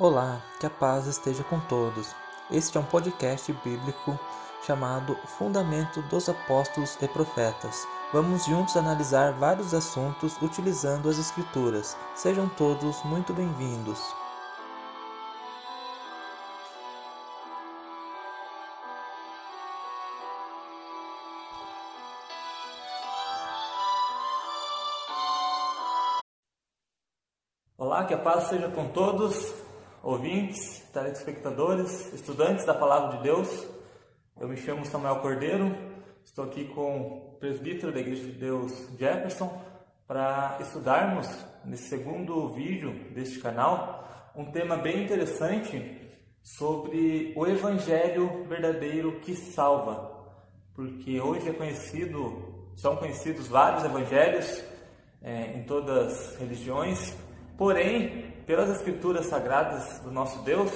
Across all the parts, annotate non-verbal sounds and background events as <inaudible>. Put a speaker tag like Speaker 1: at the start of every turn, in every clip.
Speaker 1: Olá, que a paz esteja com todos. Este é um podcast bíblico chamado Fundamento dos Apóstolos e Profetas. Vamos juntos analisar vários assuntos utilizando as Escrituras. Sejam todos muito bem-vindos.
Speaker 2: Olá, que a paz seja com todos, ouvintes, telespectadores, estudantes da Palavra de Deus. Eu me chamo Samuel Cordeiro, estou aqui com o presbítero da Igreja de Deus Jefferson para estudarmos nesse segundo vídeo deste canal um tema bem interessante sobre o Evangelho verdadeiro que salva, porque hoje é conhecido, são conhecidos vários evangelhos é, em todas as religiões, Porém, pelas Escrituras Sagradas do nosso Deus,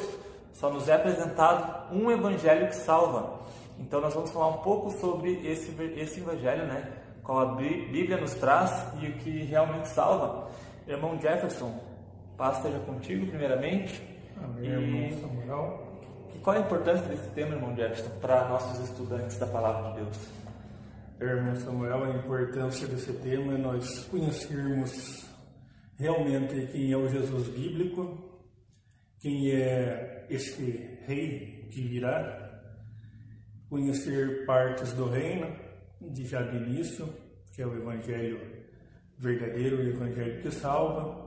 Speaker 2: só nos é apresentado um Evangelho que salva. Então, nós vamos falar um pouco sobre esse, esse Evangelho, né? Qual a Bíblia nos traz e o que realmente salva. Irmão Jefferson, paz esteja contigo, primeiramente.
Speaker 3: Amém, e... irmão Samuel.
Speaker 2: E qual a importância desse tema, irmão Jefferson, para nossos estudantes da Palavra de Deus?
Speaker 3: Irmão Samuel, a importância desse tema é nós conhecermos realmente quem é o Jesus bíblico, quem é este rei que virá, conhecer partes do reino de já de início, que é o evangelho verdadeiro, o evangelho que salva,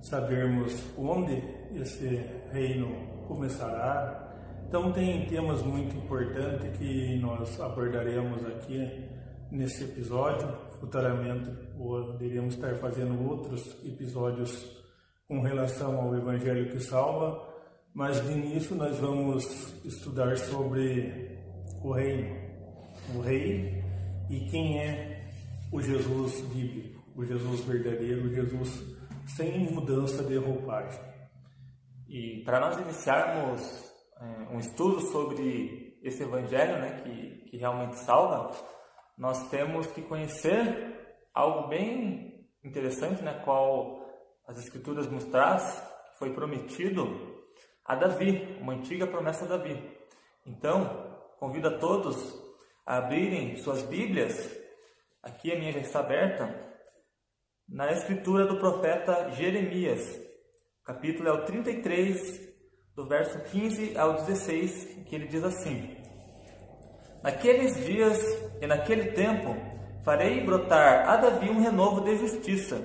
Speaker 3: sabermos onde esse reino começará. Então tem temas muito importantes que nós abordaremos aqui nesse episódio. Futuramente poderíamos estar fazendo outros episódios com relação ao Evangelho que salva, mas de início nós vamos estudar sobre o reino, o rei e quem é o Jesus bíblico, o Jesus verdadeiro, o Jesus sem mudança de roupagem.
Speaker 2: E para nós iniciarmos é, um estudo sobre esse evangelho, né, que, que realmente salva, nós temos que conhecer algo bem interessante, né, qual as escrituras nos traz, foi prometido a Davi, uma antiga promessa a Davi. Então, convido a todos a abrirem suas Bíblias, aqui a minha já está aberta, na escritura do profeta Jeremias. Capítulo é o 33, do verso 15 ao 16, que ele diz assim: Naqueles dias e naquele tempo farei brotar a Davi um renovo de justiça,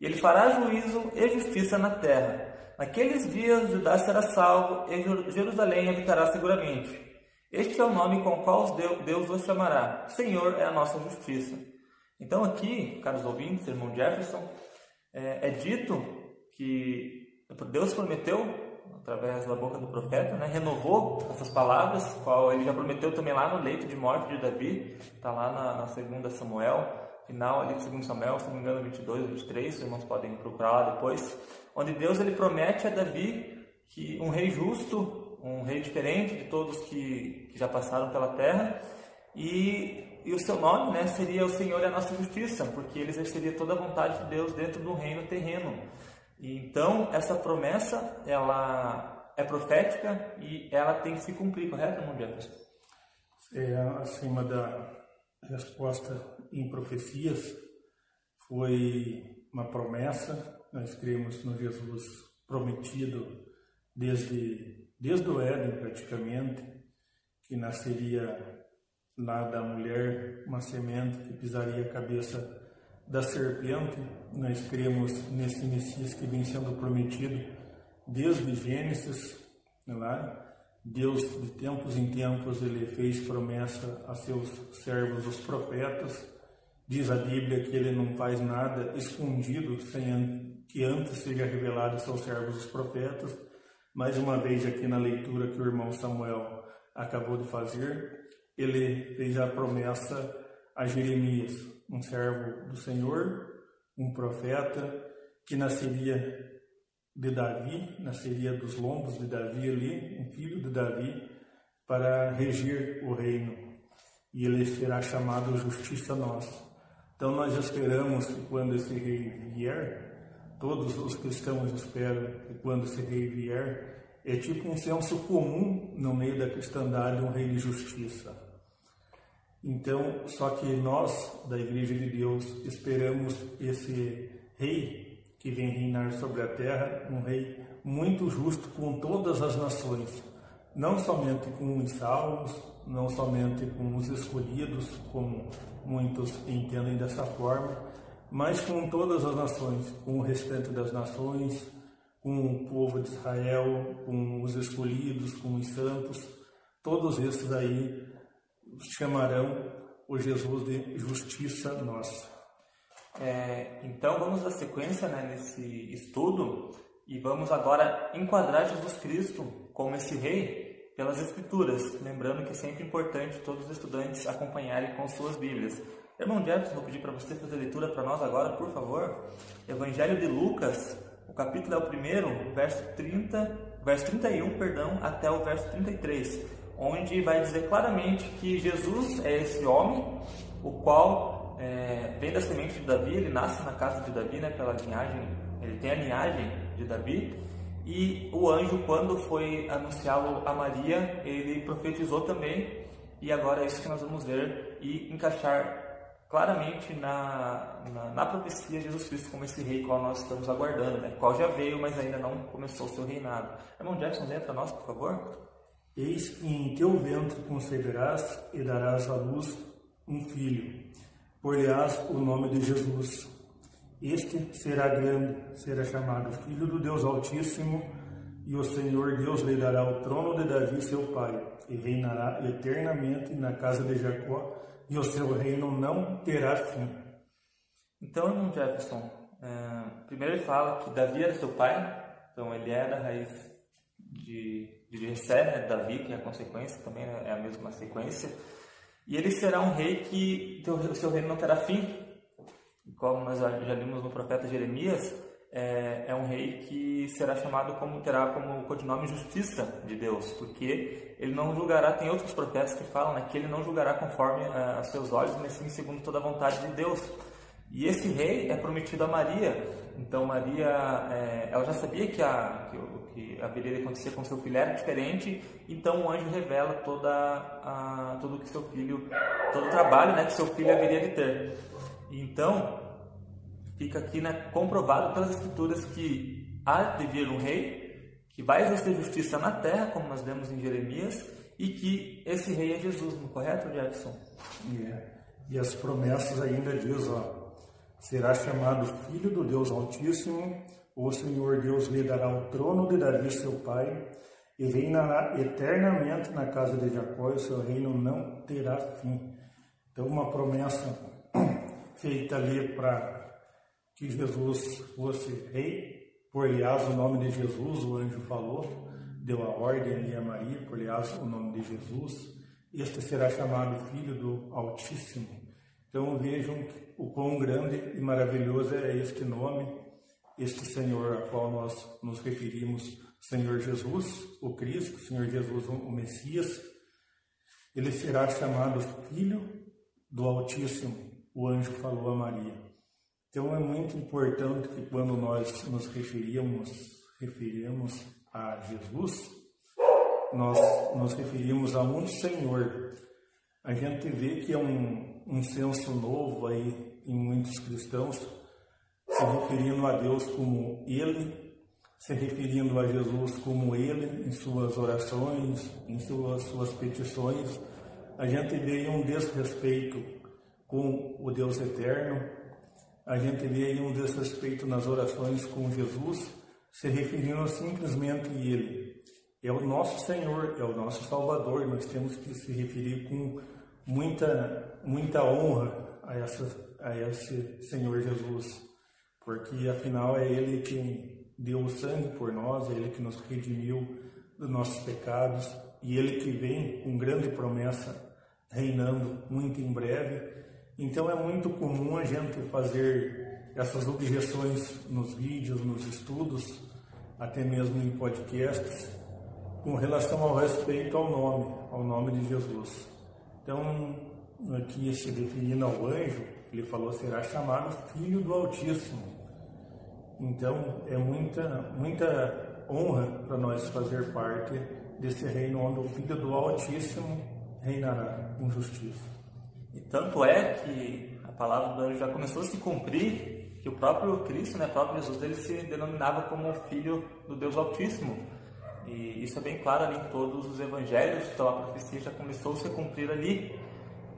Speaker 2: e ele fará juízo e justiça na terra. Naqueles dias Judá será salvo e Jerusalém habitará seguramente. Este é o nome com o qual Deus os chamará. Senhor é a nossa justiça. Então aqui, caros ouvintes, irmão Jefferson, é, é dito que Deus prometeu através da boca do profeta, né, renovou essas palavras, qual ele já prometeu também lá no leito de morte de Davi, está lá na, na segunda Samuel, final ali de 2 Samuel, se não me engano, 22, 23, os irmãos podem procurar lá depois, onde Deus ele promete a Davi que um rei justo, um rei diferente de todos que, que já passaram pela terra, e, e o seu nome né, seria o Senhor e a nossa justiça, porque ele exerceria toda a vontade de Deus dentro do reino terreno. Então, essa promessa, ela é profética e ela tem que se cumprir, correto, irmão?
Speaker 3: É, acima da resposta em profecias, foi uma promessa, nós cremos no Jesus prometido desde, desde o Éden, praticamente, que nasceria lá da mulher uma semente que pisaria a cabeça da serpente, nós cremos nesse Messias que vem sendo prometido desde Gênesis, lá. Deus, de tempos em tempos, ele fez promessa a seus servos, os profetas. Diz a Bíblia que ele não faz nada escondido sem que antes seja revelado a seus servos, os profetas. Mais uma vez, aqui na leitura que o irmão Samuel acabou de fazer, ele fez a promessa a Jeremias, um servo do Senhor, um profeta que nasceria de Davi, nasceria dos lombos de Davi ali, um filho de Davi, para regir o reino. E ele será chamado Justiça Nossa. Então nós esperamos que quando esse rei vier, todos os cristãos esperam que quando esse rei vier, é tipo um senso comum no meio da cristandade, um rei de justiça. Então, só que nós, da Igreja de Deus, esperamos esse rei que vem reinar sobre a terra, um rei muito justo com todas as nações, não somente com os salvos, não somente com os escolhidos, como muitos entendem dessa forma, mas com todas as nações, com o restante das nações, com o povo de Israel, com os escolhidos, com os santos, todos esses aí chamarão o Jesus de justiça nossa.
Speaker 2: É, então vamos dar sequência né, nesse estudo e vamos agora enquadrar Jesus Cristo como esse rei pelas Escrituras, lembrando que é sempre importante todos os estudantes acompanharem com suas Bíblias. Irmão Jefferson, vou pedir para você fazer a leitura para nós agora, por favor. Evangelho de Lucas, o capítulo é o primeiro, verso 30, verso 31, perdão, até o verso 33, onde vai dizer claramente que Jesus é esse homem, o qual é, vem da semente de Davi, ele nasce na casa de Davi, né, pela linhagem, ele tem a linhagem de Davi, e o anjo, quando foi anunciá-lo a Maria, ele profetizou também, e agora é isso que nós vamos ver e encaixar claramente na, na, na profecia de Jesus Cristo como esse rei qual nós estamos aguardando, né? qual já veio, mas ainda não começou o seu reinado. Irmão Jackson, para nós, por favor.
Speaker 3: Eis que em teu ventre conceberás e darás à luz um filho, por-lhe-ás o nome de Jesus este será grande, será chamado Filho do Deus Altíssimo, e o Senhor Deus lhe dará o trono de Davi, seu pai, e reinará eternamente na casa de Jacó, e o seu reino não terá fim.
Speaker 2: Então, irmão Jefferson, é, primeiro ele fala que Davi era seu pai, então ele é da raiz de, de Jessé, né, Davi, que é a consequência, também é a mesma sequência, e ele será um rei que o seu reino não terá fim, como nós já vimos no profeta Jeremias, é, é, um rei que será chamado como terá como codinome justiça de Deus, porque ele não julgará. Tem outros profetas que falam né, que ele não julgará conforme é, os seus olhos, mas sim segundo toda a vontade de Deus. E esse rei é prometido a Maria. Então Maria, é, ela já sabia que, a, que, que haveria de acontecer com seu filho era diferente. Então o anjo revela toda a, tudo que seu filho, todo o trabalho, né, que seu filho haveria de ter. Então, fica aqui né, comprovado pelas escrituras que há de vir um rei que vai exercer justiça na terra, como nós vemos em Jeremias, e que esse rei é Jesus, não é correto, Jefferson?
Speaker 3: Yeah. E as promessas ainda diz, ó, será chamado Filho do Deus Altíssimo, o Senhor Deus lhe dará o trono de Davi, seu pai, e reinará eternamente na casa de Jacó, e o seu reino não terá fim. Então, uma promessa <clears throat> feita ali para que Jesus fosse rei, por aliás o nome de Jesus, o anjo falou, deu a ordem ali a Maria, por aliás o nome de Jesus, este será chamado Filho do Altíssimo. Então vejam o quão grande e maravilhoso é este nome, este Senhor a qual nós nos referimos, Senhor Jesus, o Cristo, Senhor Jesus, o Messias, ele será chamado Filho do Altíssimo o anjo falou a Maria. Então é muito importante que quando nós nos referimos, referimos a Jesus, nós nos referimos a um Senhor. A gente vê que é um, um senso novo aí em muitos cristãos, se referindo a Deus como Ele, se referindo a Jesus como Ele em suas orações, em suas, suas petições. A gente vê um desrespeito com o Deus eterno. A gente vê aí um desrespeito nas orações com Jesus, se referindo simplesmente a Ele. É o nosso Senhor, é o nosso Salvador. Nós temos que se referir com muita, muita honra a, essa, a esse Senhor Jesus, porque afinal é Ele quem deu o sangue por nós, é Ele que nos redimiu dos nossos pecados e Ele que vem com grande promessa, reinando muito em breve então é muito comum a gente fazer essas objeções nos vídeos, nos estudos, até mesmo em podcasts, com relação ao respeito ao nome, ao nome de Jesus. Então, aqui se referindo ao anjo, ele falou será chamado Filho do Altíssimo. Então é muita, muita honra para nós fazer parte desse reino onde o Filho do Altíssimo reinará com justiça.
Speaker 2: E tanto é que a palavra do anjo já começou a se cumprir que o próprio Cristo, né, o próprio Jesus, ele se denominava como Filho do Deus Altíssimo. E isso é bem claro ali em todos os evangelhos, então a profecia já começou a se cumprir ali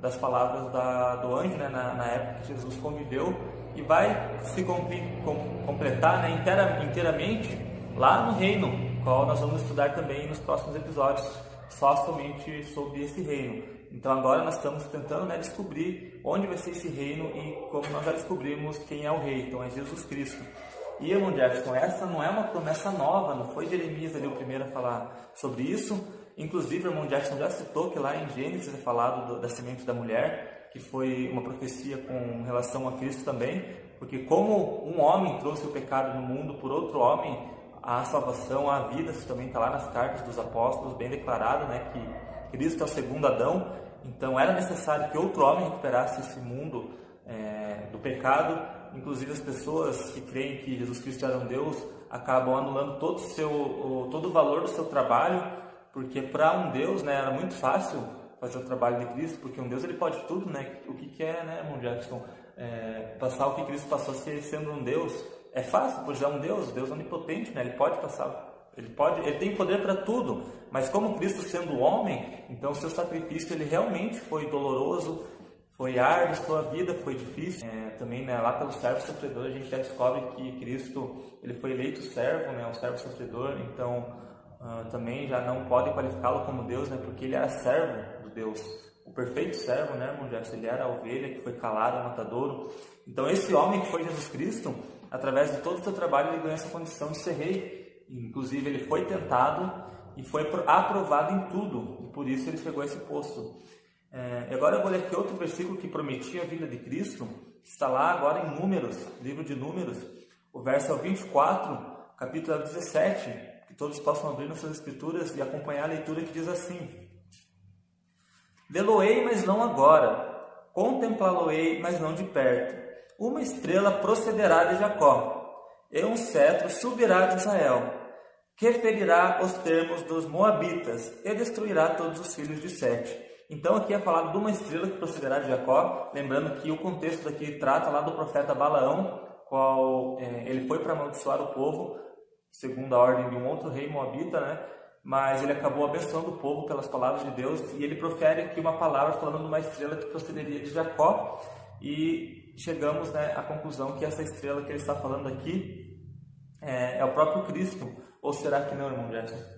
Speaker 2: das palavras da, do anjo, né, na, na, época que Jesus conviveu, e vai se cumprir, com, completar né, inteira, inteiramente lá no reino, qual nós vamos estudar também nos próximos episódios, só somente sobre esse reino. Então agora nós estamos tentando né, descobrir onde vai ser esse reino e como nós já descobrimos quem é o rei, então é Jesus Cristo. Irmão Jefferson, essa não é uma promessa nova, não foi Jeremias ali o primeiro a falar sobre isso. Inclusive, o irmão Jefferson já citou que lá em Gênesis é falado do, da semente da mulher, que foi uma profecia com relação a Cristo também, porque como um homem trouxe o pecado no mundo por outro homem, a salvação, a vida, isso também está lá nas cartas dos apóstolos, bem declarado, né, que Cristo é o segundo Adão, então era necessário que outro homem recuperasse esse mundo é, do pecado Inclusive as pessoas que creem que Jesus Cristo era um Deus acabam anulando todo o seu todo o valor do seu trabalho, porque para um Deus, né, era muito fácil fazer o trabalho de Cristo, porque um Deus ele pode tudo, né? O que, que é, né, irmão Jackson? É, passar o que Cristo passou sendo um Deus é fácil, pois é um Deus, Deus onipotente, né? Ele pode passar ele pode, ele tem poder para tudo, mas como Cristo sendo homem, então seu sacrifício ele realmente foi doloroso, foi árduo sua vida, foi difícil. É, também né, lá pelo servo sofredor a gente já descobre que Cristo ele foi eleito servo, né, um servo sofredor, então uh, também já não pode qualificá-lo como Deus, né, porque ele era servo do Deus. O perfeito servo, né, irmão Jefferson? Ele era a ovelha que foi calada, matadouro. Então esse homem que foi Jesus Cristo, através de todo o seu trabalho, ele ganhou essa condição de ser rei. Inclusive ele foi tentado e foi aprovado em tudo, e por isso ele chegou a esse posto. É, agora eu vou ler aqui outro versículo que prometia a vida de Cristo, que está lá agora em Números, livro de Números, o verso 24, capítulo 17, que todos possam abrir nas suas escrituras e acompanhar a leitura que diz assim: Vê-lo-ei, mas não agora, contemplá-lo-ei, mas não de perto. Uma estrela procederá de Jacó, e um cetro subirá de Israel, que ferirá os termos dos Moabitas e destruirá todos os filhos de Sete então aqui é falado de uma estrela que procederá de Jacó, lembrando que o contexto daqui trata lá do profeta Balaão, qual é, ele foi para amaldiçoar o povo, segundo a ordem de um outro rei moabita, né? Mas ele acabou abençoando o povo pelas palavras de Deus e ele profere aqui uma palavra falando de uma estrela que procederia de Jacó e chegamos né, à conclusão que essa estrela que ele está falando aqui é, é o próprio Cristo. Ou será que não, irmão Jefferson?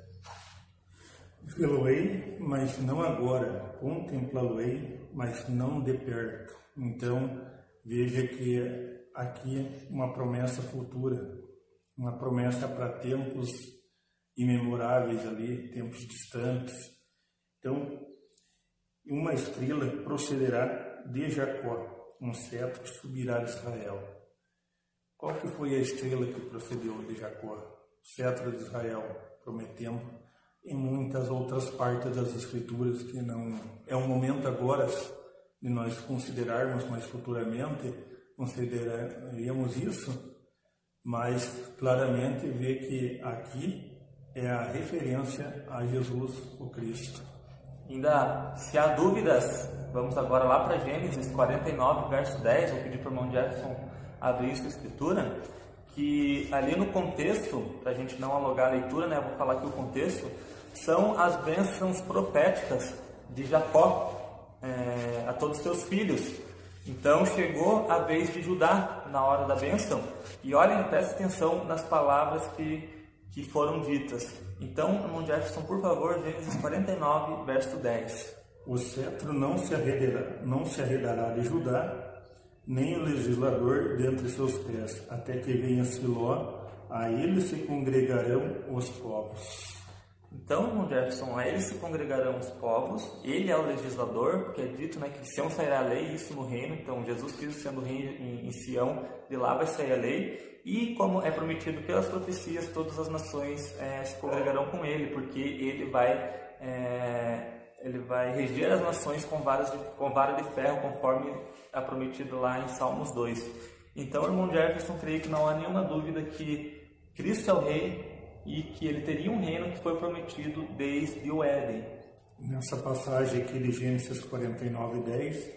Speaker 3: Vê-lo-ei, mas não agora. Contemplá-lo-ei, mas não de perto. Então, veja que aqui uma promessa futura, uma promessa para tempos imemoráveis ali, tempos distantes. Então, uma estrela procederá de Jacó, um cetro subirá de Israel. Qual que foi a estrela que procedeu de Jacó? O cetro de Israel, prometendo em muitas outras partes das escrituras que não é o momento agora de nós considerarmos, mas futuramente consideraríamos isso, mas claramente vê que aqui é a referência a Jesus, o Cristo.
Speaker 2: Ainda, se há dúvidas, vamos agora lá para Gênesis 49, verso 10. Vou pedir para o irmão Jefferson abrir essa escritura. Que ali no contexto, para a gente não alugar a leitura, né, vou falar aqui o contexto são as bênçãos proféticas de Jacó é, a todos os seus filhos. Então chegou a vez de Judá na hora da bênção. E olhem, prestem atenção nas palavras que, que foram ditas. Então, irmão Jefferson, por favor, Gênesis 49, verso 10.
Speaker 3: O cetro não se arredará, não se arredará de Judá, nem o legislador dentre seus pés, até que venha Siló, a ele se congregarão os povos.
Speaker 2: Então, irmão Jefferson, a ele se congregarão os povos, ele é o legislador, porque é dito né, que de Sião sairá a lei, isso no reino, então Jesus Cristo sendo rei em, em Sião, de lá vai sair a lei, e como é prometido pelas profecias, todas as nações é, se congregarão com ele, porque ele vai, é, ele vai reger as nações com, varas de, com vara de ferro, conforme é prometido lá em Salmos 2. Então, irmão Jefferson, creio que não há nenhuma dúvida que Cristo é o Rei e que ele teria um reino que foi prometido desde o Éden.
Speaker 3: Nessa passagem aqui de Gênesis 49, 10,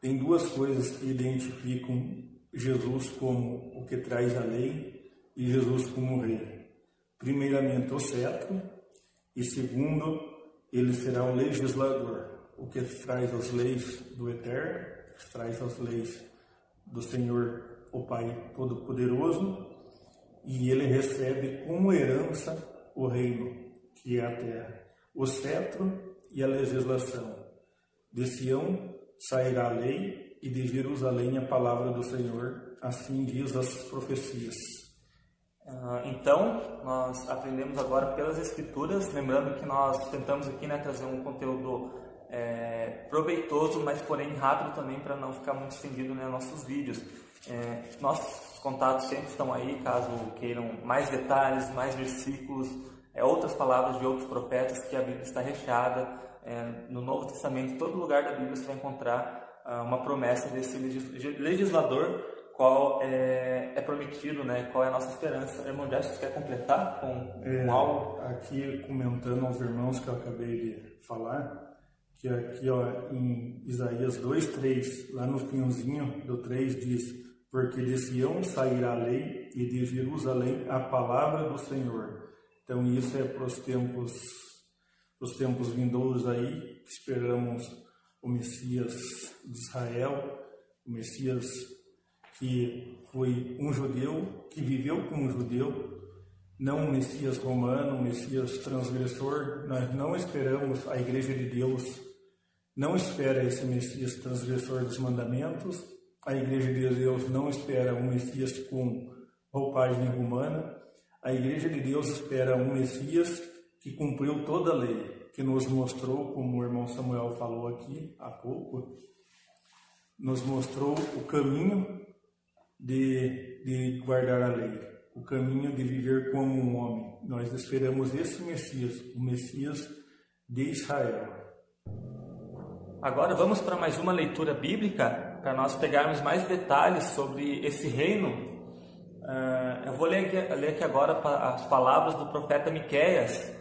Speaker 3: tem duas coisas que identificam Jesus como o que traz a lei e Jesus como rei. Primeiramente, o cetro, e segundo, ele será o legislador, o que traz as leis do Eterno, traz as leis do Senhor, o Pai Todo-Poderoso, e ele recebe como herança o reino, que é a terra, o cetro e a legislação. De Sião sairá a lei, e de Jerusalém a palavra do Senhor, assim diz as profecias.
Speaker 2: Ah, então, nós aprendemos agora pelas Escrituras, lembrando que nós tentamos aqui né, trazer um conteúdo é, proveitoso, mas porém rápido também para não ficar muito estendido nos né, nossos vídeos. É, nossos contatos sempre estão aí, caso queiram mais detalhes, mais versículos, é, outras palavras de outros profetas, que a Bíblia está recheada. É, no Novo Testamento, todo lugar da Bíblia você vai encontrar ah, uma promessa desse legislador qual é, é, prometido, né? qual é a nossa esperança. Irmão Jess, você quer completar com,
Speaker 3: é,
Speaker 2: com algo?
Speaker 3: Aqui, comentando aos irmãos que eu acabei de falar, que aqui ó, em Isaías 2, 3, lá no finzinho do 3 diz, porque de Sião sairá a lei e de Jerusalém a palavra do Senhor. Então isso é para os tempos, os tempos vindouros aí, esperamos o Messias de Israel, o Messias que foi um judeu, que viveu como judeu, não um Messias romano, um Messias transgressor. Nós não esperamos a Igreja de Deus não espera esse Messias transgressor dos mandamentos, a Igreja de Deus não espera um Messias com roupagem romana, a Igreja de Deus espera um Messias que cumpriu toda a lei, que nos mostrou, como o irmão Samuel falou aqui há pouco, nos mostrou o caminho de, de guardar a lei, o caminho de viver como um homem. Nós esperamos esse Messias, o Messias de Israel.
Speaker 2: Agora vamos para mais uma leitura bíblica, para nós pegarmos mais detalhes sobre esse reino. Uh, eu vou ler aqui, ler aqui agora as palavras do profeta Miqueias,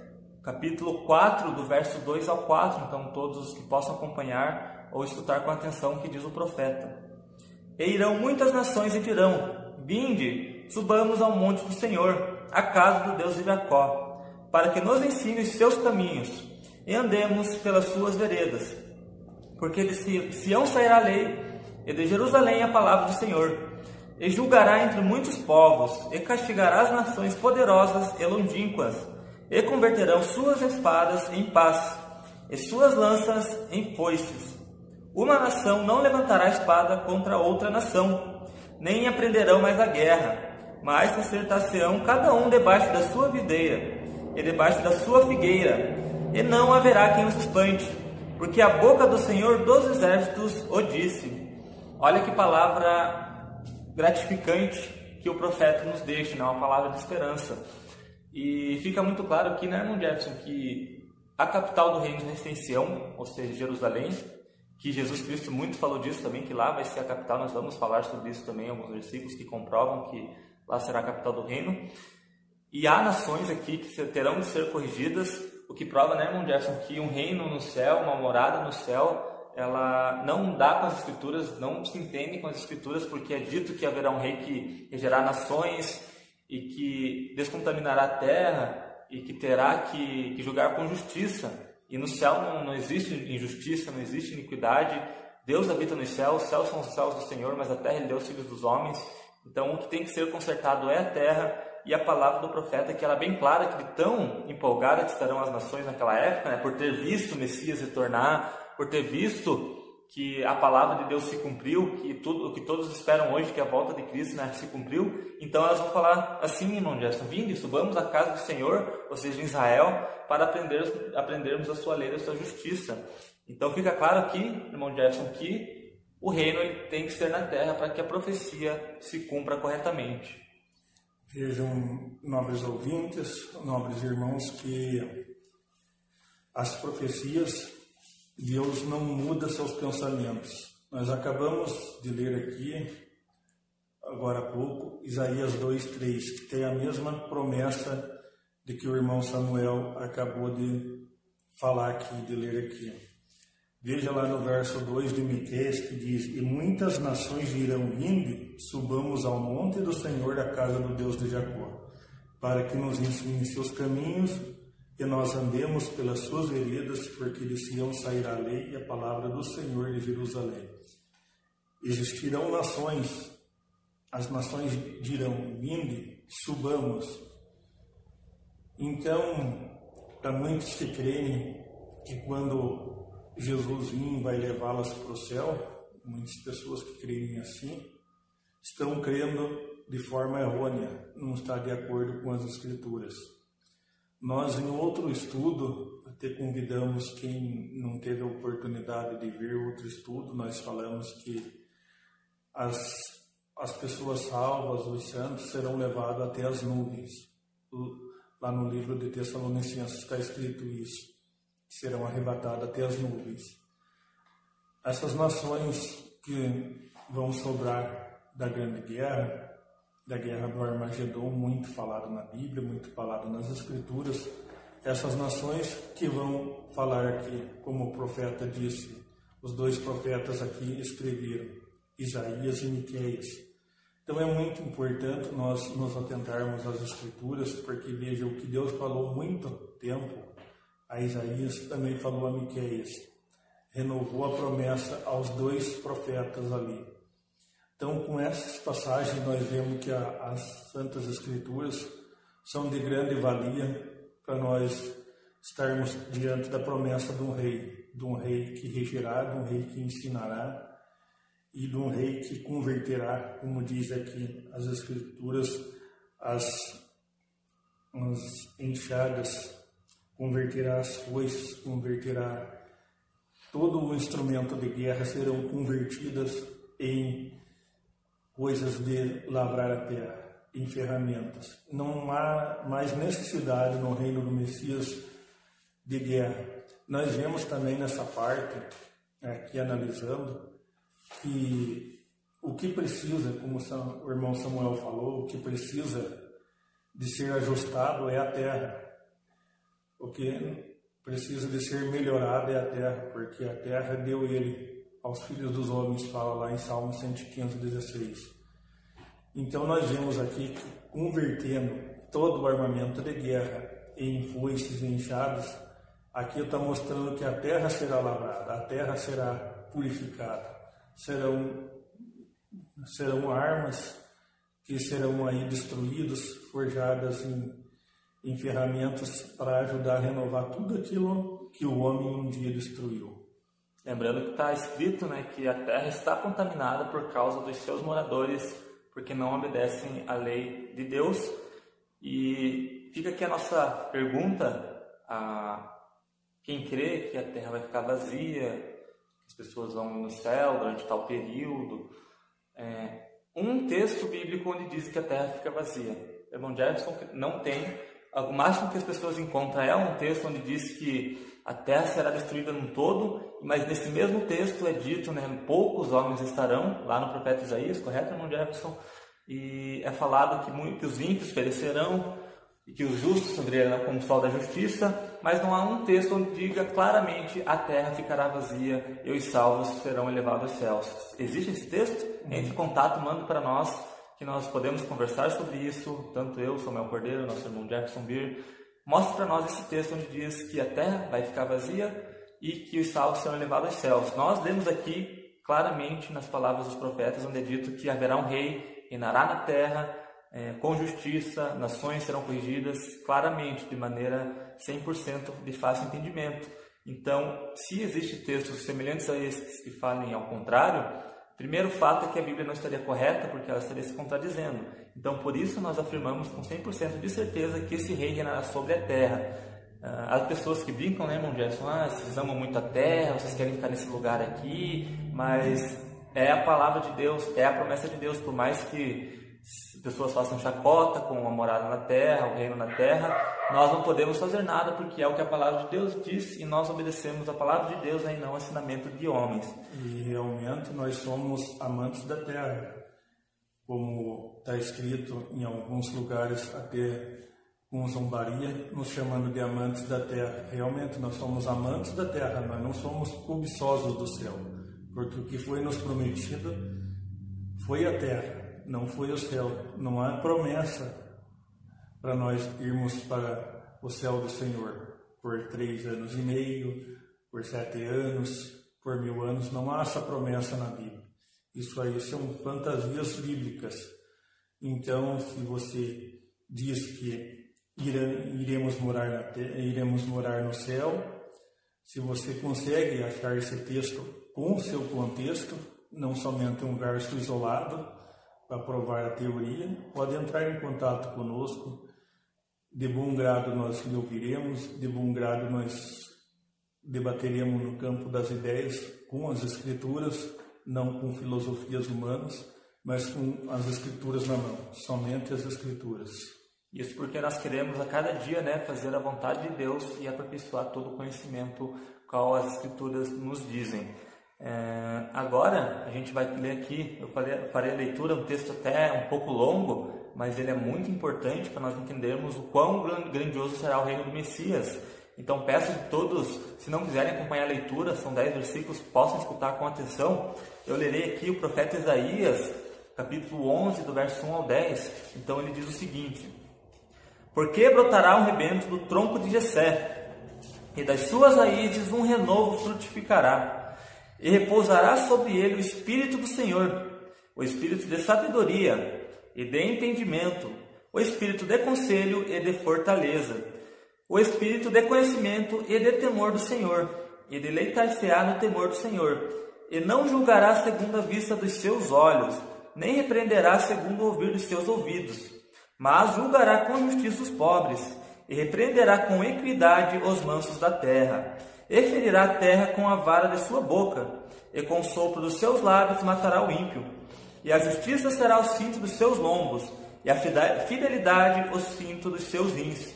Speaker 2: capítulo 4, do verso 2 ao 4. Então, todos os que possam acompanhar ou escutar com atenção o que diz o profeta. E irão muitas nações e dirão: Vinde, subamos ao monte do Senhor, a casa do Deus de Jacó, para que nos ensine os seus caminhos e andemos pelas suas veredas porque de Sião sairá a lei, e de Jerusalém a palavra do Senhor. E julgará entre muitos povos, e castigará as nações poderosas e longínquas, e converterão suas espadas em paz, e suas lanças em foices. Uma nação não levantará espada contra outra nação, nem aprenderão mais a guerra, mas acertar-se-ão cada um debaixo da sua videira, e debaixo da sua figueira, e não haverá quem os espante porque a boca do Senhor dos Exércitos o disse. Olha que palavra gratificante que o profeta nos deixa, né? uma palavra de esperança. E fica muito claro aqui, né, irmão Jefferson, que a capital do reino de Sião, ou seja, Jerusalém, que Jesus Cristo muito falou disso também, que lá vai ser a capital, nós vamos falar sobre isso também, alguns versículos que comprovam que lá será a capital do reino. E há nações aqui que terão de ser corrigidas o que prova, né, irmão Jefferson, que um reino no céu, uma morada no céu, ela não dá com as escrituras, não se entende com as escrituras, porque é dito que haverá um rei que regerá nações e que descontaminará a terra e que terá que, que julgar com justiça. E no céu não, não existe injustiça, não existe iniquidade. Deus habita nos céus, os céus são os céus do Senhor, mas a terra ele deu os filhos dos homens. Então o que tem que ser consertado é a terra e a palavra do profeta, que era bem clara, que tão empolgada que estarão as nações naquela época, né, por ter visto o Messias retornar, por ter visto que a palavra de Deus se cumpriu, que tudo o que todos esperam hoje, que a volta de Cristo né, se cumpriu. Então elas vão falar assim, irmão Gerson, vinde, subamos à casa do Senhor, ou seja, em Israel, para aprender, aprendermos a sua lei e a sua justiça. Então fica claro aqui, irmão Jefferson, que o reino ele tem que ser na terra para que a profecia se cumpra corretamente.
Speaker 3: Vejam, nobres ouvintes, nobres irmãos, que as profecias, Deus não muda seus pensamentos. Nós acabamos de ler aqui agora há pouco, Isaías 2:3, que tem a mesma promessa de que o irmão Samuel acabou de falar aqui, de ler aqui. Veja lá no verso 2 de Miqueias que diz: E muitas nações dirão: Vinde, subamos ao monte do Senhor, da casa do Deus de Jacó, para que nos ensine seus caminhos e nós andemos pelas suas veredas, porque de Sião sairá a lei e a palavra do Senhor de Jerusalém. Existirão nações, as nações dirão: Vinde, subamos. Então, para muitos que creem que quando Jesus vir vai levá-las para o céu, muitas pessoas que creem assim, estão crendo de forma errônea, não está de acordo com as Escrituras. Nós, em outro estudo, até convidamos quem não teve a oportunidade de ver outro estudo, nós falamos que as, as pessoas salvas, os santos, serão levados até as nuvens. Lá no livro de Tessalonicenses está escrito isso serão arrebatadas até as nuvens. Essas nações que vão sobrar da grande guerra, da guerra do Armagedon, muito falado na Bíblia, muito falado nas Escrituras, essas nações que vão falar aqui, como o profeta disse, os dois profetas aqui escreveram, Isaías e Miqueias. Então é muito importante nós nos atentarmos às Escrituras, porque veja o que Deus falou muito tempo a Isaías, também falou a Miqueias. Renovou a promessa aos dois profetas ali. Então, com essas passagens, nós vemos que a, as Santas Escrituras são de grande valia para nós estarmos diante da promessa de um rei, de um rei que regerá, de um rei que ensinará e de um rei que converterá, como diz aqui as Escrituras, as, as enxadas. Converterá as foices, converterá todo o instrumento de guerra serão convertidas em coisas de lavrar a terra, em ferramentas. Não há mais necessidade no reino do Messias de guerra. Nós vemos também nessa parte, aqui analisando, que o que precisa, como o irmão Samuel falou, o que precisa de ser ajustado é a terra. O que precisa de ser melhorado é a terra, porque a terra deu ele aos filhos dos homens, fala lá em Salmo 115, 16. Então nós vemos aqui que convertendo todo o armamento de guerra em foices e enxadas, aqui está mostrando que a terra será lavrada, a terra será purificada, serão, serão armas que serão aí destruídas, forjadas em em ferramentas para ajudar a renovar tudo aquilo que o homem um dia destruiu.
Speaker 2: Lembrando que está escrito né, que a terra está contaminada por causa dos seus moradores, porque não obedecem à lei de Deus. E fica aqui a nossa pergunta a quem crê que a terra vai ficar vazia, que as pessoas vão no céu durante tal período. É, um texto bíblico onde diz que a terra fica vazia. Irmão Jefferson não tem o máximo que as pessoas encontram é um texto onde diz que a terra será destruída num todo, mas nesse mesmo texto é dito, né, poucos homens estarão, lá no profeta Isaías, correto, irmão Jefferson? E é falado que, muitos os ímpios perecerão e que os justos brilharão como o sol da justiça, mas não há um texto onde diga claramente a terra ficará vazia e os salvos serão elevados aos céus. Existe esse texto? Entre em contato, manda para nós que nós podemos conversar sobre isso, tanto eu, Samuel Cordeiro, nosso irmão Jefferson Beer. Mostra para nós esse texto onde diz que a terra vai ficar vazia e que os salvos serão levados aos céus. Nós lemos aqui claramente nas palavras dos profetas, onde é dito que haverá um rei, reinará na terra é, com justiça, nações serão corrigidas claramente, de maneira 100% de fácil entendimento. Então, se existem textos semelhantes a esses que falem ao contrário, Primeiro fato é que a Bíblia não estaria correta porque ela estaria se contradizendo. Então, por isso, nós afirmamos com 100% de certeza que esse rei reinará sobre a terra. Ah, as pessoas que brincam, né, irmão Jefferson? Ah, vocês amam muito a terra, vocês querem ficar nesse lugar aqui, mas é a palavra de Deus, é a promessa de Deus, por mais que pessoas façam chacota com a morada na terra, o reino na terra, nós não podemos fazer nada porque é o que a palavra de Deus diz e nós obedecemos a palavra de Deus e não o ensinamento de homens.
Speaker 3: E realmente nós somos amantes da terra. Como está escrito em alguns lugares até com zombaria, nos chamando de amantes da terra. Realmente nós somos amantes da terra, nós não somos cobiçosos do céu, porque o que foi nos prometido foi a terra, não foi o céu. Não há promessa para nós irmos para o céu do Senhor por três anos e meio, por sete anos, por mil anos. Não há essa promessa na Bíblia. Isso aí são fantasias bíblicas. Então, se você diz que iremos morar, na terra, iremos morar no céu, se você consegue achar esse texto com o seu contexto, não somente um verso isolado para provar a teoria, pode entrar em contato conosco. De bom grado nós lhe ouviremos, de bom grado nós debateremos no campo das ideias com as escrituras, não com filosofias humanas, mas com as escrituras na mão, somente as escrituras.
Speaker 2: Isso porque nós queremos a cada dia né, fazer a vontade de Deus e aperfeiçoar todo o conhecimento qual as Escrituras nos dizem. É, agora a gente vai ler aqui, eu farei, farei a leitura, um texto até um pouco longo, mas ele é muito importante para nós entendermos o quão grandioso será o reino do Messias. Então peço que todos, se não quiserem acompanhar a leitura, são dez versículos, possam escutar com atenção. Eu lerei aqui o profeta Isaías, capítulo 11, do verso 1 ao 10. Então ele diz o seguinte: porque brotará um rebento do tronco de Jessé, e das suas raízes um renovo frutificará, e repousará sobre ele o espírito do Senhor, o espírito de sabedoria e de entendimento, o espírito de conselho e de fortaleza, o espírito de conhecimento e de temor do Senhor, e deleitar-se-á no temor do Senhor, e não julgará segundo a vista dos seus olhos, nem repreenderá segundo o ouvir dos seus ouvidos mas julgará com justiça os pobres, e repreenderá com equidade os mansos da terra, e ferirá a terra com a vara de sua boca, e com o sopro dos seus lábios matará o ímpio. E a justiça será o cinto dos seus lombos, e a fidelidade o cinto dos seus rins.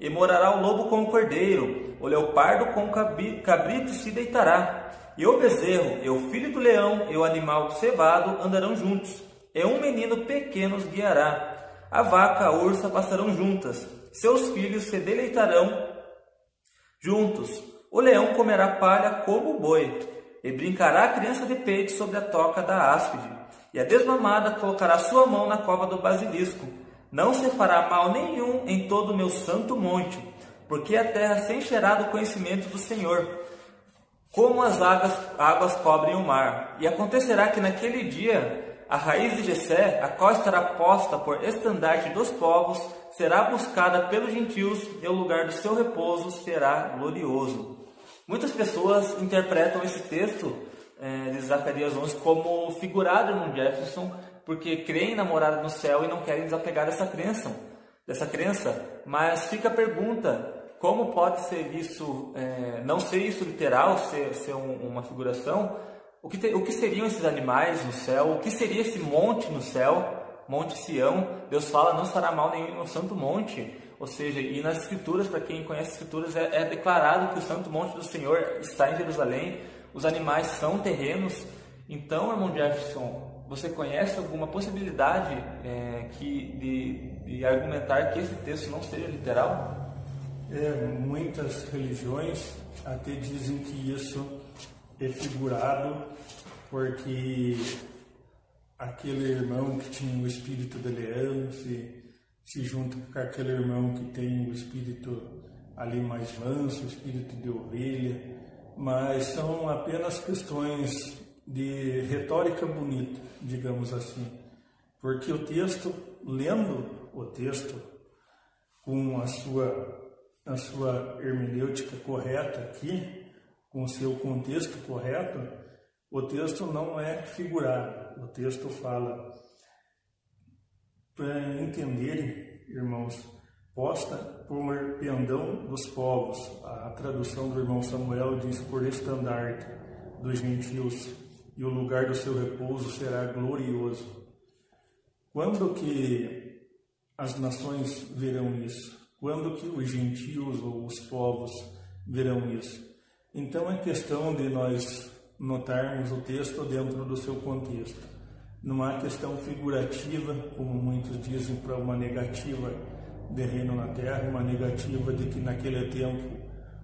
Speaker 2: E morará o lobo com o cordeiro, o leopardo com o cabrito se deitará, e o bezerro, e o filho do leão, e o animal cevado andarão juntos, e um menino pequeno os guiará a vaca, a ursa passarão juntas, seus filhos se deleitarão juntos. O leão comerá palha como o boi, e brincará a criança de peito sobre a toca da áspide, e a desmamada colocará sua mão na cova do basilisco. Não se fará mal nenhum em todo o meu santo monte, porque a terra se encherá do conhecimento do Senhor, como as águas, águas cobrem o mar. E acontecerá que naquele dia a raiz de Jessé, a qual estará posta por estandarte dos povos, será buscada pelos gentios e o lugar do seu repouso será glorioso. Muitas pessoas interpretam esse texto é, de Zacarias 11 como figurado no Jefferson, porque creem na morada no céu e não querem desapegar dessa crença, dessa crença. Mas fica a pergunta: como pode ser isso, é, não ser isso literal, ser, ser um, uma figuração? o que, te, o que seriam esses animais no céu, o que seria esse monte no céu, Monte Sião. Deus fala, não estará mal nenhum no santo monte. Ou seja, e nas escrituras, para quem conhece as escrituras, é, é, declarado que o santo monte do Senhor está em Jerusalém, os animais são terrenos. Então, irmão Jefferson, você conhece alguma possibilidade é, que, de, de argumentar que esse texto não seja literal?
Speaker 3: É, muitas religiões até dizem que isso é figurado porque aquele irmão que tinha o espírito de leão se, se junta com aquele irmão que tem o espírito ali mais manso, o espírito de ovelha, mas são apenas questões de retórica bonita, digamos assim, porque o texto, lendo o texto com a sua, a sua hermenêutica correta aqui, com o seu contexto correto, o texto não é figurado. O texto fala, para entenderem, irmãos, posta por pendão dos povos. A tradução do irmão Samuel diz por estandarte dos gentios, e o lugar do seu repouso será glorioso. Quando que as nações verão isso? Quando que os gentios ou os povos verão isso? Então é questão de nós notarmos o texto dentro do seu contexto. Não há questão figurativa, como muitos dizem, para uma negativa de reino na terra, uma negativa de que naquele tempo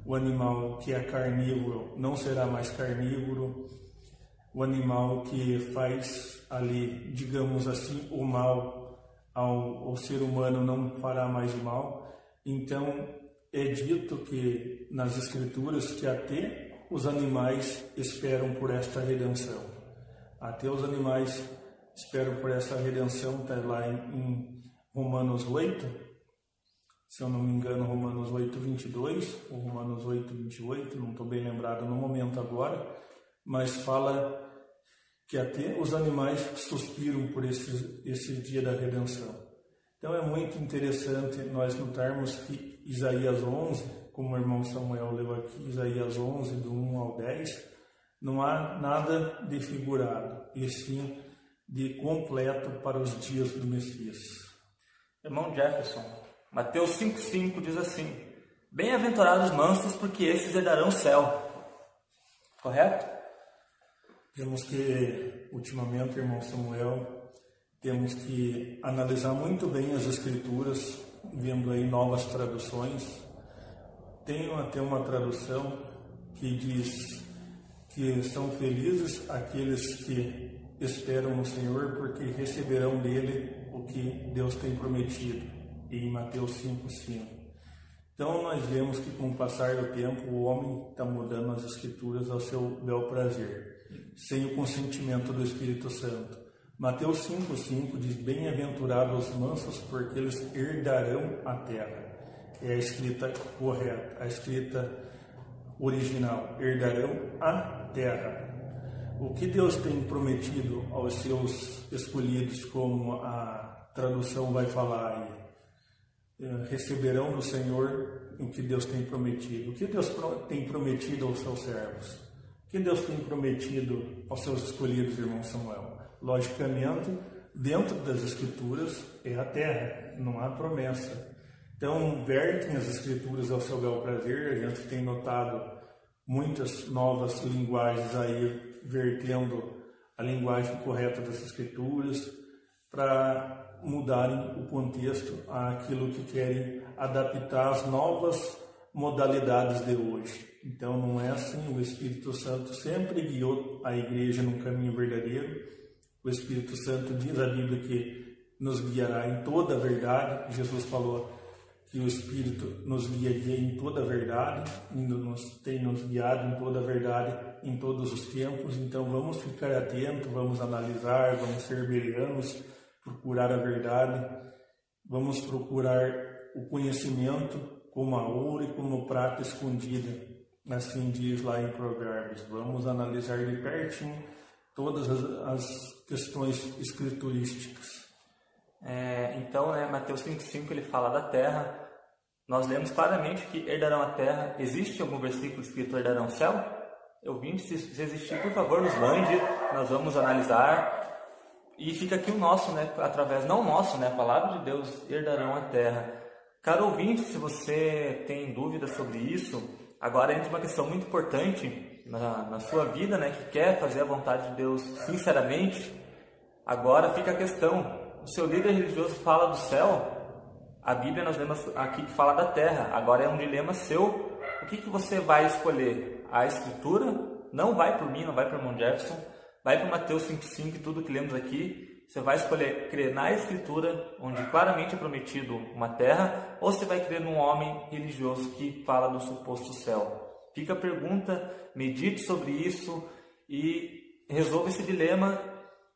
Speaker 3: o animal que é carnívoro não será mais carnívoro, o animal que faz ali, digamos assim, o mal ao, ao ser humano não fará mais o mal. Então, é dito que nas Escrituras que até os animais esperam por esta redenção. Até os animais esperam por essa redenção, está lá em, em Romanos 8, se eu não me engano, Romanos 8, 22, ou Romanos 8, 28, não estou bem lembrado no momento agora, mas fala que até os animais suspiram por esse, esse dia da redenção. Então é muito interessante nós notarmos que Isaías 11, como o irmão Samuel leu aqui, Isaías 11, do 1 ao 10, não há nada de figurado, e sim de completo para os dias do Messias.
Speaker 2: Irmão Jefferson, Mateus 5,5 diz assim: Bem-aventurados mansos, porque esses herdarão o céu. Correto?
Speaker 3: Temos que, ultimamente, irmão Samuel, temos que analisar muito bem as escrituras, vendo aí novas traduções. Tenho até uma tradução que diz que são felizes aqueles que esperam no Senhor, porque receberão dele o que Deus tem prometido, em Mateus 5,5. Então nós vemos que com o passar do tempo o homem está mudando as escrituras ao seu bel prazer sem o consentimento do Espírito Santo. Mateus 5,5 diz: Bem-aventurados os mansos, porque eles herdarão a terra. É a escrita correta, a escrita original: herdarão a terra. O que Deus tem prometido aos seus escolhidos, como a tradução vai falar aí, é, receberão do Senhor o que Deus tem prometido. O que Deus tem prometido aos seus servos? Que Deus tem prometido aos seus escolhidos, irmão Samuel? Logicamente, dentro das Escrituras é a terra, não há promessa. Então, vertem as Escrituras ao seu bel prazer, a gente tem notado muitas novas linguagens aí vertendo a linguagem correta das Escrituras para mudarem o contexto àquilo que querem adaptar às novas modalidades de hoje. Então não é assim, o Espírito Santo sempre guiou a igreja num caminho verdadeiro. O Espírito Santo diz a Bíblia que nos guiará em toda a verdade. Jesus falou que o Espírito nos guiaria em toda a verdade, nos tem nos guiado em toda a verdade em todos os tempos. Então vamos ficar atentos, vamos analisar, vamos ser berianos, procurar a verdade, vamos procurar o conhecimento como a ouro e como prata escondida Assim diz lá em Provérbios. Vamos analisar de pertinho todas as, as questões escriturísticas.
Speaker 2: É, então, né, Mateus 5,5 ele fala da terra. Nós lemos claramente que herdarão a terra. Existe algum versículo escrito herdarão o céu? Eu vim, se, se existir, por favor, nos mande. Nós vamos analisar. E fica aqui o nosso, né, através, não o nosso, né, a palavra de Deus, herdarão a terra. Caro ouvinte, se você tem dúvidas sobre isso, Agora entra uma questão muito importante na, na sua vida, né, que quer fazer a vontade de Deus sinceramente. Agora fica a questão: o seu líder religioso fala do céu, a Bíblia nós lemos aqui que fala da terra. Agora é um dilema seu. O que, que você vai escolher? A Escritura? Não vai por mim, não vai por irmão Jefferson. Vai para Mateus 5,5 e tudo que lemos aqui. Você vai escolher crer na Escritura, onde claramente é prometido uma terra, ou você vai crer num homem religioso que fala do suposto céu? Fica a pergunta, medite sobre isso e resolva esse dilema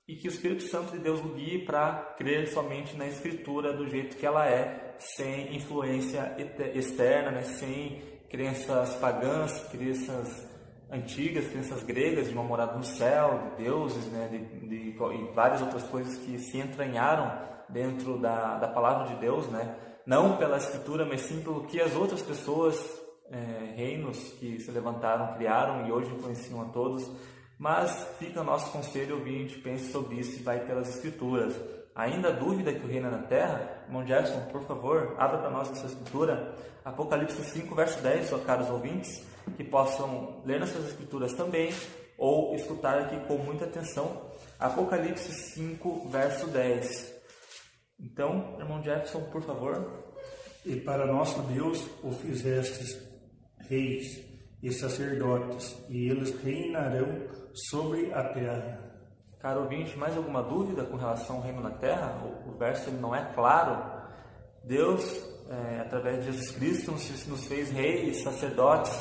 Speaker 2: e que o Espírito Santo de Deus o guie para crer somente na Escritura do jeito que ela é, sem influência externa, né? sem crenças pagãs, crenças antigas, crenças gregas de uma morada no céu, de deuses, né, de, de, e várias outras coisas que se entranharam dentro da, da palavra de Deus, né, não pela escritura, mas sim pelo que as outras pessoas, é, reinos que se levantaram, criaram e hoje influenciam a todos. Mas fica o nosso conselho ouvinte, pense sobre isso e vai pelas escrituras. Ainda dúvida que o reino é na terra? Irmão Jefferson, por favor, abra para nós essa escritura. Apocalipse 5, verso 10, caros ouvintes que possam ler nas suas escrituras também ou escutar aqui com muita atenção Apocalipse 5, verso 10. Então, irmão Jefferson, por favor.
Speaker 3: E para nosso Deus o fizestes reis e sacerdotes, e eles reinarão sobre a terra.
Speaker 2: Caro ouvinte, mais alguma dúvida com relação ao reino na terra? O, verso não é claro. Deus, é, através de Jesus Cristo, nos, nos fez reis, sacerdotes,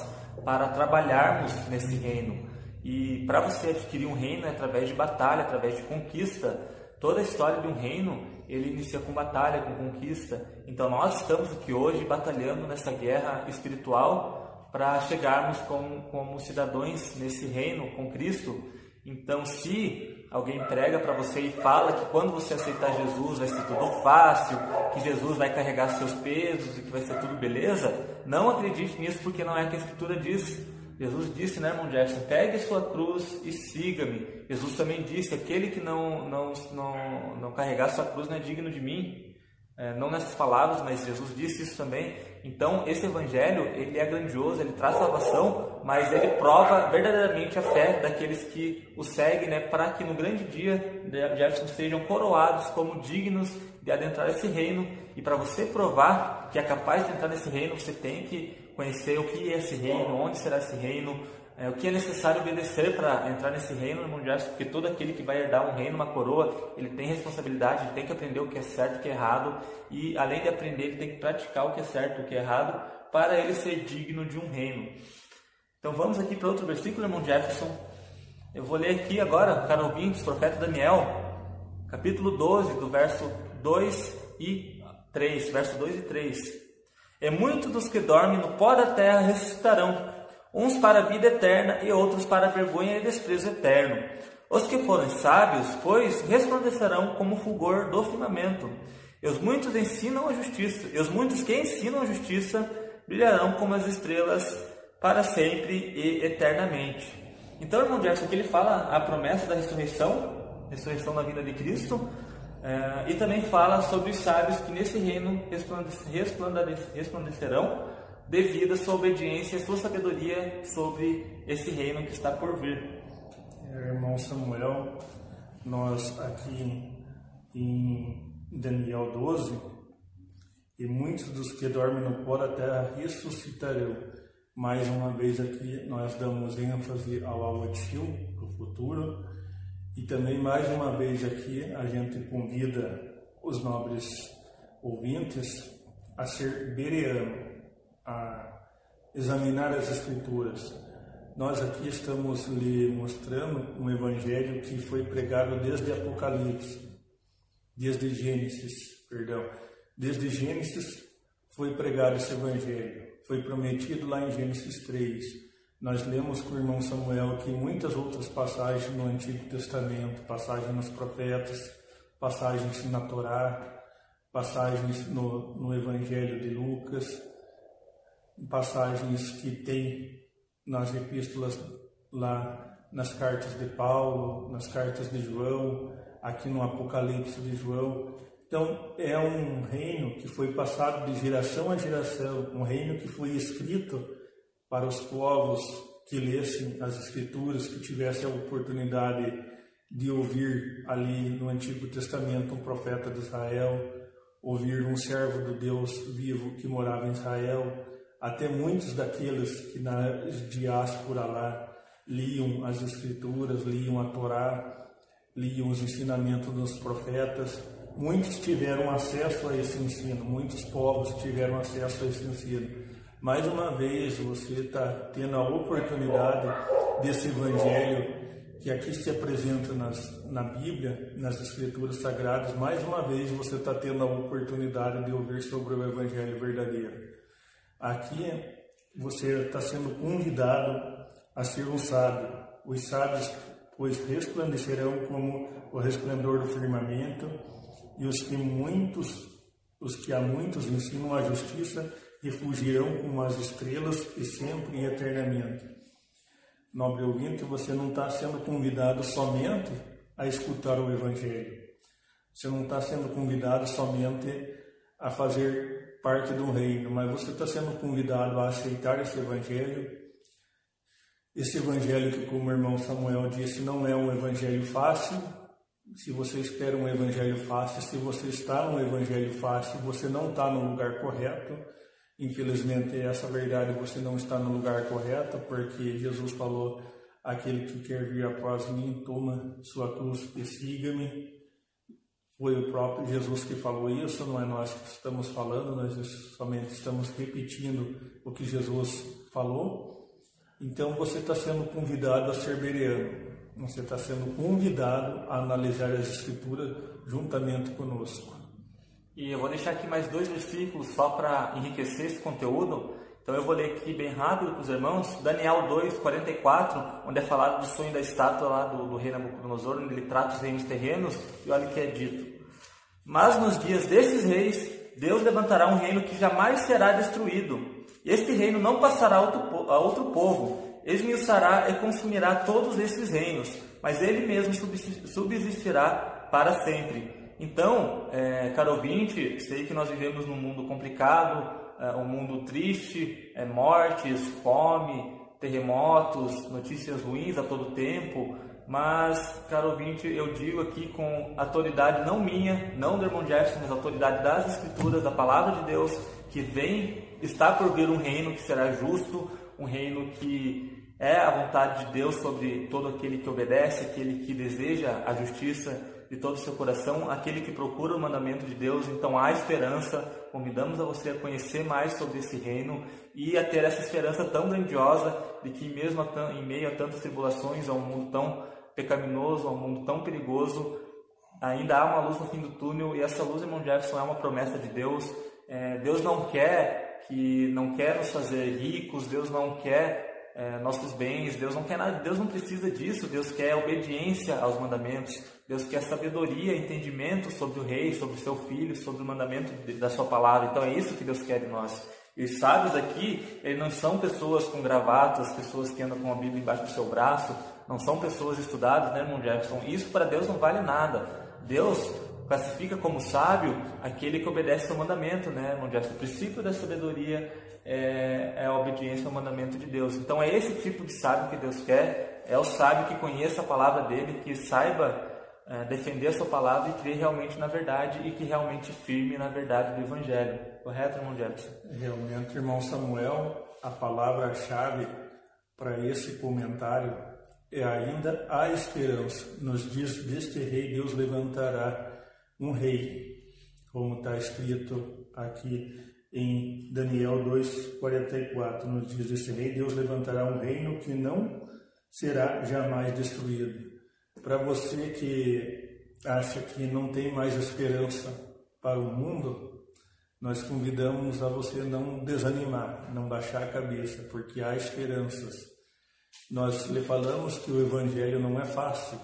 Speaker 2: para trabalharmos nesse reino. E para você adquirir um reino é através de batalha, através de conquista. Toda a história de um reino, ele inicia com batalha, com conquista. Então nós estamos aqui hoje batalhando nessa guerra espiritual para chegarmos como, como cidadãos nesse reino com Cristo. Então se alguém prega para você e fala que quando você aceitar Jesus vai ser tudo fácil, que Jesus vai carregar seus pesos e que vai ser tudo beleza, não acredite nisso porque não é o que a Escritura diz. Jesus disse, né, irmão Jefferson, pegue sua cruz e siga-me. Jesus também disse, aquele que não, não, não, não carregar sua cruz não é digno de mim. É, não nessas palavras, mas Jesus disse isso também. Então, esse evangelho, ele é grandioso, ele traz salvação, mas ele prova verdadeiramente a fé daqueles que o seguem, né, para que no grande dia Jefferson sejam coroados como dignos de adentrar esse reino. E para você provar que é capaz de entrar nesse reino, você tem que conhecer o que é esse reino, onde será esse reino, é, o que é necessário obedecer para entrar nesse reino no mundial, porque todo aquele que vai herdar um reino, uma coroa, ele tem responsabilidade, ele tem que aprender o que é certo o que é errado, e além de aprender, ele tem que praticar o que é certo o que é errado, para ele ser digno de um reino. Então vamos aqui para outro versículo, irmão Jefferson. Eu vou ler aqui agora, caro ouvinte, profeta Daniel, capítulo 12, do verso 2 e 3, verso 2 e 3. E muitos dos que dormem no pó da terra ressuscitarão, uns para a vida eterna e outros para a vergonha e desprezo eterno. Os que forem sábios, pois, resplandecerão como o fulgor do firmamento. E os muitos ensinam a justiça, e os muitos que ensinam a justiça brilharão como as estrelas para sempre e eternamente. Então, irmão Jefferson, aqui ele fala a promessa da ressurreição, ressurreição na vida de Cristo, é, e também fala sobre os sábios que nesse reino resplandecerão devido à sua obediência e sua sabedoria sobre esse reino que está por vir.
Speaker 3: Irmão Samuel, nós aqui em Daniel 12, e muitos dos que dormem no pó da terra ressuscitarão. Mais uma vez aqui nós damos ênfase ao Awatil, para o futuro, e também, mais uma vez aqui, a gente convida os nobres ouvintes a ser bereano, a examinar as Escrituras. Nós aqui estamos lhe mostrando um evangelho que foi pregado desde Apocalipse, desde Gênesis, perdão, desde Gênesis foi pregado esse evangelho. Foi prometido lá em Gênesis 3 nós lemos com o irmão Samuel que muitas outras passagens no Antigo Testamento, passagens nos profetas, passagens na Torá, passagens no, no Evangelho de Lucas, passagens que tem nas epístolas lá nas cartas de Paulo, nas cartas de João, aqui no Apocalipse de João. Então, é um reino que foi passado de geração a geração, um reino que foi escrito para os povos que lessem as Escrituras, que tivessem a oportunidade de ouvir ali no Antigo Testamento um profeta de Israel, ouvir um servo do Deus vivo que morava em Israel, até muitos daqueles que na diáspora lá liam as Escrituras, liam a Torá, liam os ensinamentos dos profetas, muitos tiveram acesso a esse ensino, muitos povos tiveram acesso a esse ensino. Mais uma vez você está tendo a oportunidade desse evangelho que aqui se apresenta nas, na Bíblia, nas Escrituras Sagradas. Mais uma vez você está tendo a oportunidade de ouvir sobre o evangelho verdadeiro. Aqui você está sendo convidado a ser um sábio. Os sábios, pois resplandecerão como o resplendor do firmamento, e os que muitos, os que a muitos ensinam a justiça refugirão como as estrelas e sempre e eternamente. Nobre ouvinte, você não está sendo convidado somente a escutar o Evangelho. Você não está sendo convidado somente a fazer parte do reino, mas você está sendo convidado a aceitar esse Evangelho esse evangelho que, como o irmão Samuel disse, não é um evangelho fácil. Se você espera um evangelho fácil, se você está num evangelho fácil, você não está no lugar correto. Infelizmente, essa verdade você não está no lugar correto, porque Jesus falou: aquele que quer vir após mim, toma sua cruz e siga-me. Foi o próprio Jesus que falou isso, não é nós que estamos falando, nós somente estamos repetindo o que Jesus falou. Então você está sendo convidado a ser bereano, você está sendo convidado a analisar as Escrituras juntamente conosco.
Speaker 2: E eu vou deixar aqui mais dois versículos só para enriquecer esse conteúdo. Então eu vou ler aqui bem rápido para os irmãos, Daniel 2, 44, onde é falado do sonho da estátua lá do, do rei Nabucodonosor, onde ele trata os reinos terrenos, e olha o que é dito. Mas nos dias desses reis, Deus levantará um reino que jamais será destruído, este reino não passará a outro povo, esmiuçará e consumirá todos esses reinos, mas ele mesmo subsistirá para sempre. Então, é, caro ouvinte, sei que nós vivemos num mundo complicado, um mundo triste, é, mortes, fome, terremotos, notícias ruins a todo tempo, mas, caro ouvinte, eu digo aqui com autoridade não minha, não do irmão Jefferson, mas autoridade das Escrituras, da Palavra de Deus, que vem está por vir um reino que será justo, um reino que é a vontade de Deus sobre todo aquele que obedece, aquele que deseja a justiça de todo o seu coração, aquele que procura o mandamento de Deus. Então há esperança. Convidamos a você a conhecer mais sobre esse reino e a ter essa esperança tão grandiosa de que, mesmo em meio a tantas tribulações, a um mundo tão pecaminoso, a um mundo tão perigoso, ainda há uma luz no fim do túnel e essa luz, irmão Jefferson, é uma promessa de Deus. É, Deus não quer que não quer nos fazer ricos, Deus não quer é, nossos bens, Deus não quer nada, Deus não precisa disso, Deus quer obediência aos mandamentos, Deus quer sabedoria, entendimento sobre o rei, sobre o seu filho, sobre o mandamento da sua palavra. Então é isso que Deus quer de nós. E os sábios aqui, eles não são pessoas com gravatas, pessoas que andam com a Bíblia embaixo do seu braço, não são pessoas estudadas, né, irmão Jefferson? Isso para Deus não vale nada. Deus classifica como sábio aquele que obedece ao mandamento, né, irmão O princípio da sabedoria é, é, a obediência ao mandamento de Deus. Então é esse tipo de sábio que Deus quer, é o sábio que conheça a palavra dele, que saiba é, defender a sua palavra e crer realmente na verdade e que realmente firme na verdade do Evangelho. Correto, irmão Jefferson?
Speaker 3: Realmente, irmão Samuel, a palavra-chave para esse comentário é ainda a esperança. Nos dias deste rei, Deus levantará um rei, como está escrito aqui em Daniel 2,44, nos dias desse rei, Deus levantará um reino que não será jamais destruído. Para você que acha que não tem mais esperança para o mundo, nós convidamos a você não desanimar, não baixar a cabeça, porque há esperanças. Nós lhe falamos que o Evangelho não é fácil,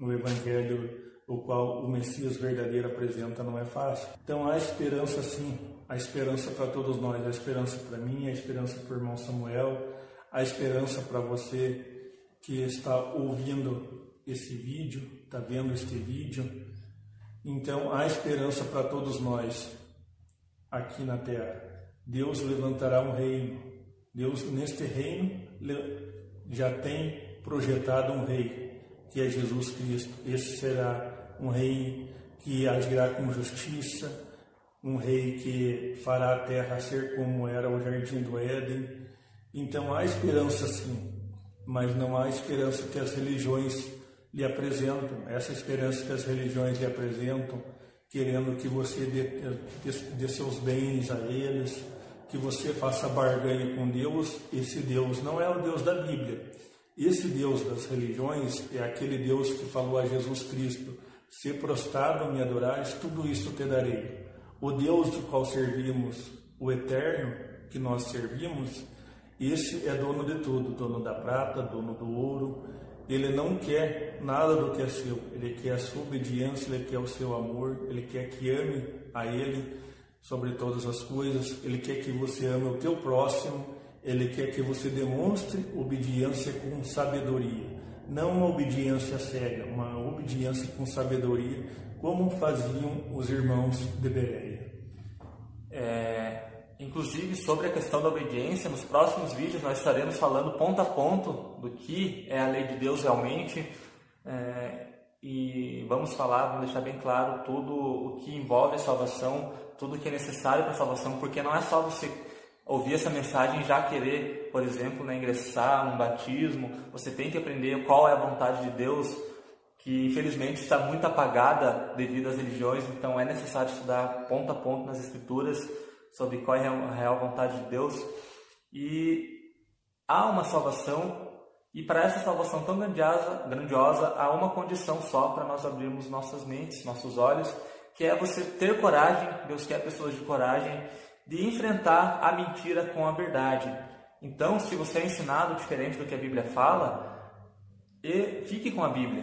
Speaker 3: o Evangelho o qual o Messias verdadeiro apresenta não é fácil. Então há esperança sim, há esperança para todos nós, há esperança para mim, há esperança para o irmão Samuel, há esperança para você que está ouvindo esse vídeo, está vendo este vídeo. Então há esperança para todos nós aqui na terra. Deus levantará um reino. Deus neste reino já tem projetado um rei, que é Jesus Cristo. Esse será um rei que agirá com justiça, um rei que fará a terra ser como era o jardim do Éden. Então há esperança sim, mas não há esperança que as religiões lhe apresentam. Essa esperança que as religiões lhe apresentam, querendo que você dê, dê, dê seus bens a eles, que você faça barganha com Deus, esse Deus não é o Deus da Bíblia. Esse Deus das religiões é aquele Deus que falou a Jesus Cristo: se prostrado me adorares, tudo isto te darei. O Deus do qual servimos, o eterno que nós servimos, esse é dono de tudo, dono da prata, dono do ouro. Ele não quer nada do que é seu, ele quer a sua obediência, ele quer o seu amor, ele quer que ame a ele sobre todas as coisas, ele quer que você ame o teu próximo, ele quer que você demonstre obediência com sabedoria não uma obediência cega, uma obediência com sabedoria, como faziam os irmãos de Bereia.
Speaker 2: É, Inclusive, sobre a questão da obediência, nos próximos vídeos nós estaremos falando ponto a ponto do que é a lei de Deus realmente. É, e vamos falar, vamos deixar bem claro tudo o que envolve a salvação, tudo o que é necessário para a salvação, porque não é só você ouvir essa mensagem e já querer, por exemplo, né, ingressar num batismo, você tem que aprender qual é a vontade de Deus, que infelizmente está muito apagada devido às religiões, então é necessário estudar ponto a ponto nas Escrituras sobre qual é a real vontade de Deus. E há uma salvação, e para essa salvação tão grandiosa, grandiosa há uma condição só para nós abrirmos nossas mentes, nossos olhos, que é você ter coragem, Deus quer pessoas de coragem, de enfrentar a mentira com a verdade. Então, se você é ensinado diferente do que a Bíblia fala, fique com a Bíblia.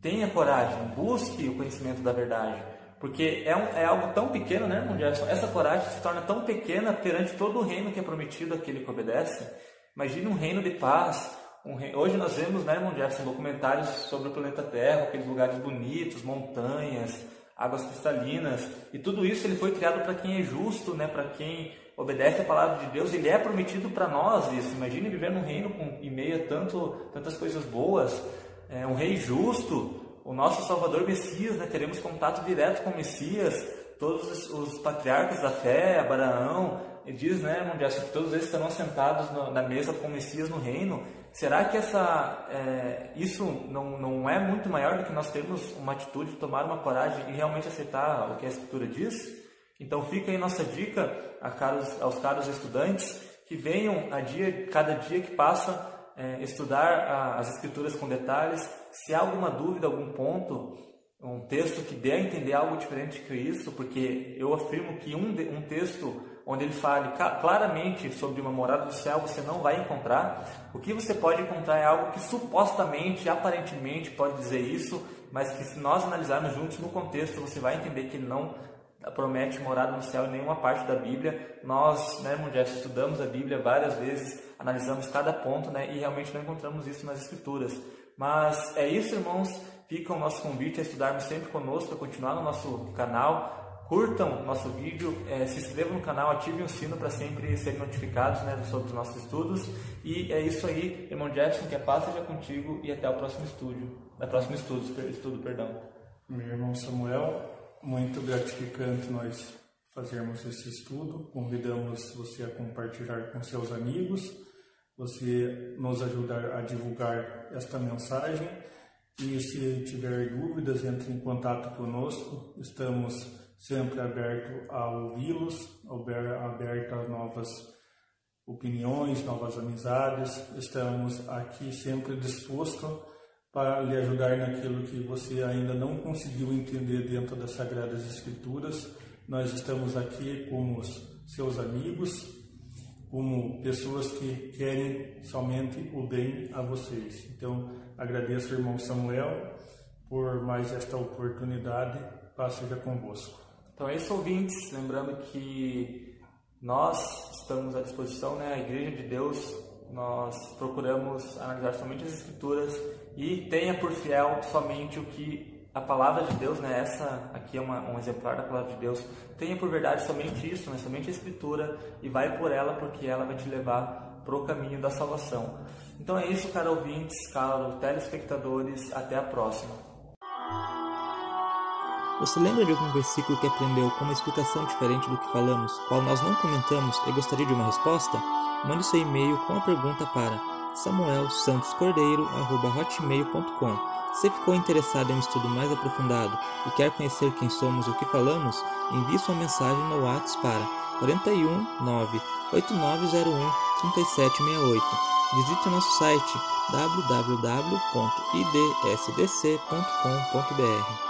Speaker 2: Tenha coragem, busque o conhecimento da verdade. Porque é, um, é algo tão pequeno, né, irmão? Essa coragem se torna tão pequena perante todo o reino que é prometido àquele que obedece. Imagine um reino de paz. Um reino... Hoje nós vemos, né, irmão documentários sobre o planeta Terra, aqueles lugares bonitos, montanhas, águas cristalinas. E tudo isso ele foi criado para quem é justo, né, para quem obedece a palavra de Deus. Ele é prometido para nós isso. Imagine viver num reino com, em meio a tanto, tantas coisas boas. É, um rei justo, o nosso Salvador Messias, né? teremos contato direto com o Messias, todos os, os patriarcas da fé, Abraão, ele diz, né, Mundial, que todos eles estarão sentados no, na mesa com o Messias no reino. Será que essa, é, isso não, não é muito maior do que nós termos uma atitude de tomar uma coragem e realmente aceitar o que a Escritura diz? Então fica aí nossa dica caros, aos caros estudantes que venham a dia, cada dia que passa é, estudar a, as escrituras com detalhes. Se há alguma dúvida, algum ponto, um texto que dê a entender algo diferente que isso, porque eu afirmo que um, um texto onde ele fale claramente sobre uma morada do céu você não vai encontrar. O que você pode encontrar é algo que supostamente, aparentemente pode dizer isso, mas que se nós analisarmos juntos no contexto, você vai entender que ele não promete morada no céu em nenhuma parte da Bíblia. Nós, né, irmão Jeff, estudamos a Bíblia várias vezes, analisamos cada ponto, né, e realmente não encontramos isso nas Escrituras. Mas é isso, irmãos. Fica o nosso convite a estudarmos sempre conosco, a continuar no nosso canal. Curtam nosso vídeo, é, se inscrevam no canal, ativem o sino para sempre serem notificados né, sobre os nossos estudos. E é isso aí, irmão Jefferson, que a paz seja contigo e até o próximo estúdio, na próximo estudo, estudo, perdão.
Speaker 3: Meu irmão Samuel, muito gratificante nós fazermos esse estudo. Convidamos você a compartilhar com seus amigos, você nos ajudar a divulgar esta mensagem. E se tiver dúvidas, entre em contato conosco. Estamos sempre abertos a ouvi-los, abertos a novas opiniões, novas amizades. Estamos aqui sempre dispostos para lhe ajudar naquilo que você ainda não conseguiu entender dentro das Sagradas Escrituras. Nós estamos aqui como seus amigos, como pessoas que querem somente o bem a vocês. Então, agradeço ao irmão Samuel por mais esta oportunidade. Paz seja convosco.
Speaker 2: Então, é isso, ouvintes. Lembrando que nós estamos à disposição, né? A Igreja de Deus, nós procuramos analisar somente as Escrituras e tenha por fiel somente o que a palavra de Deus, né? Essa aqui é uma, um exemplar da palavra de Deus. Tenha por verdade somente isso, né? somente a Escritura e vai por ela porque ela vai te levar para o caminho da salvação. Então é isso, caro ouvintes, caro telespectadores. Até a próxima.
Speaker 1: Você lembra de algum versículo que aprendeu com uma explicação diferente do que falamos, qual nós não comentamos e gostaria de uma resposta? Mande seu e-mail com a pergunta para samuelsantoscordeiro.hotmail.com Se ficou interessado em um estudo mais aprofundado e quer conhecer quem somos e o que falamos, envie sua mensagem no WhatsApp para 41 9 8901 3768. Visite nosso site www.idsdc.com.br.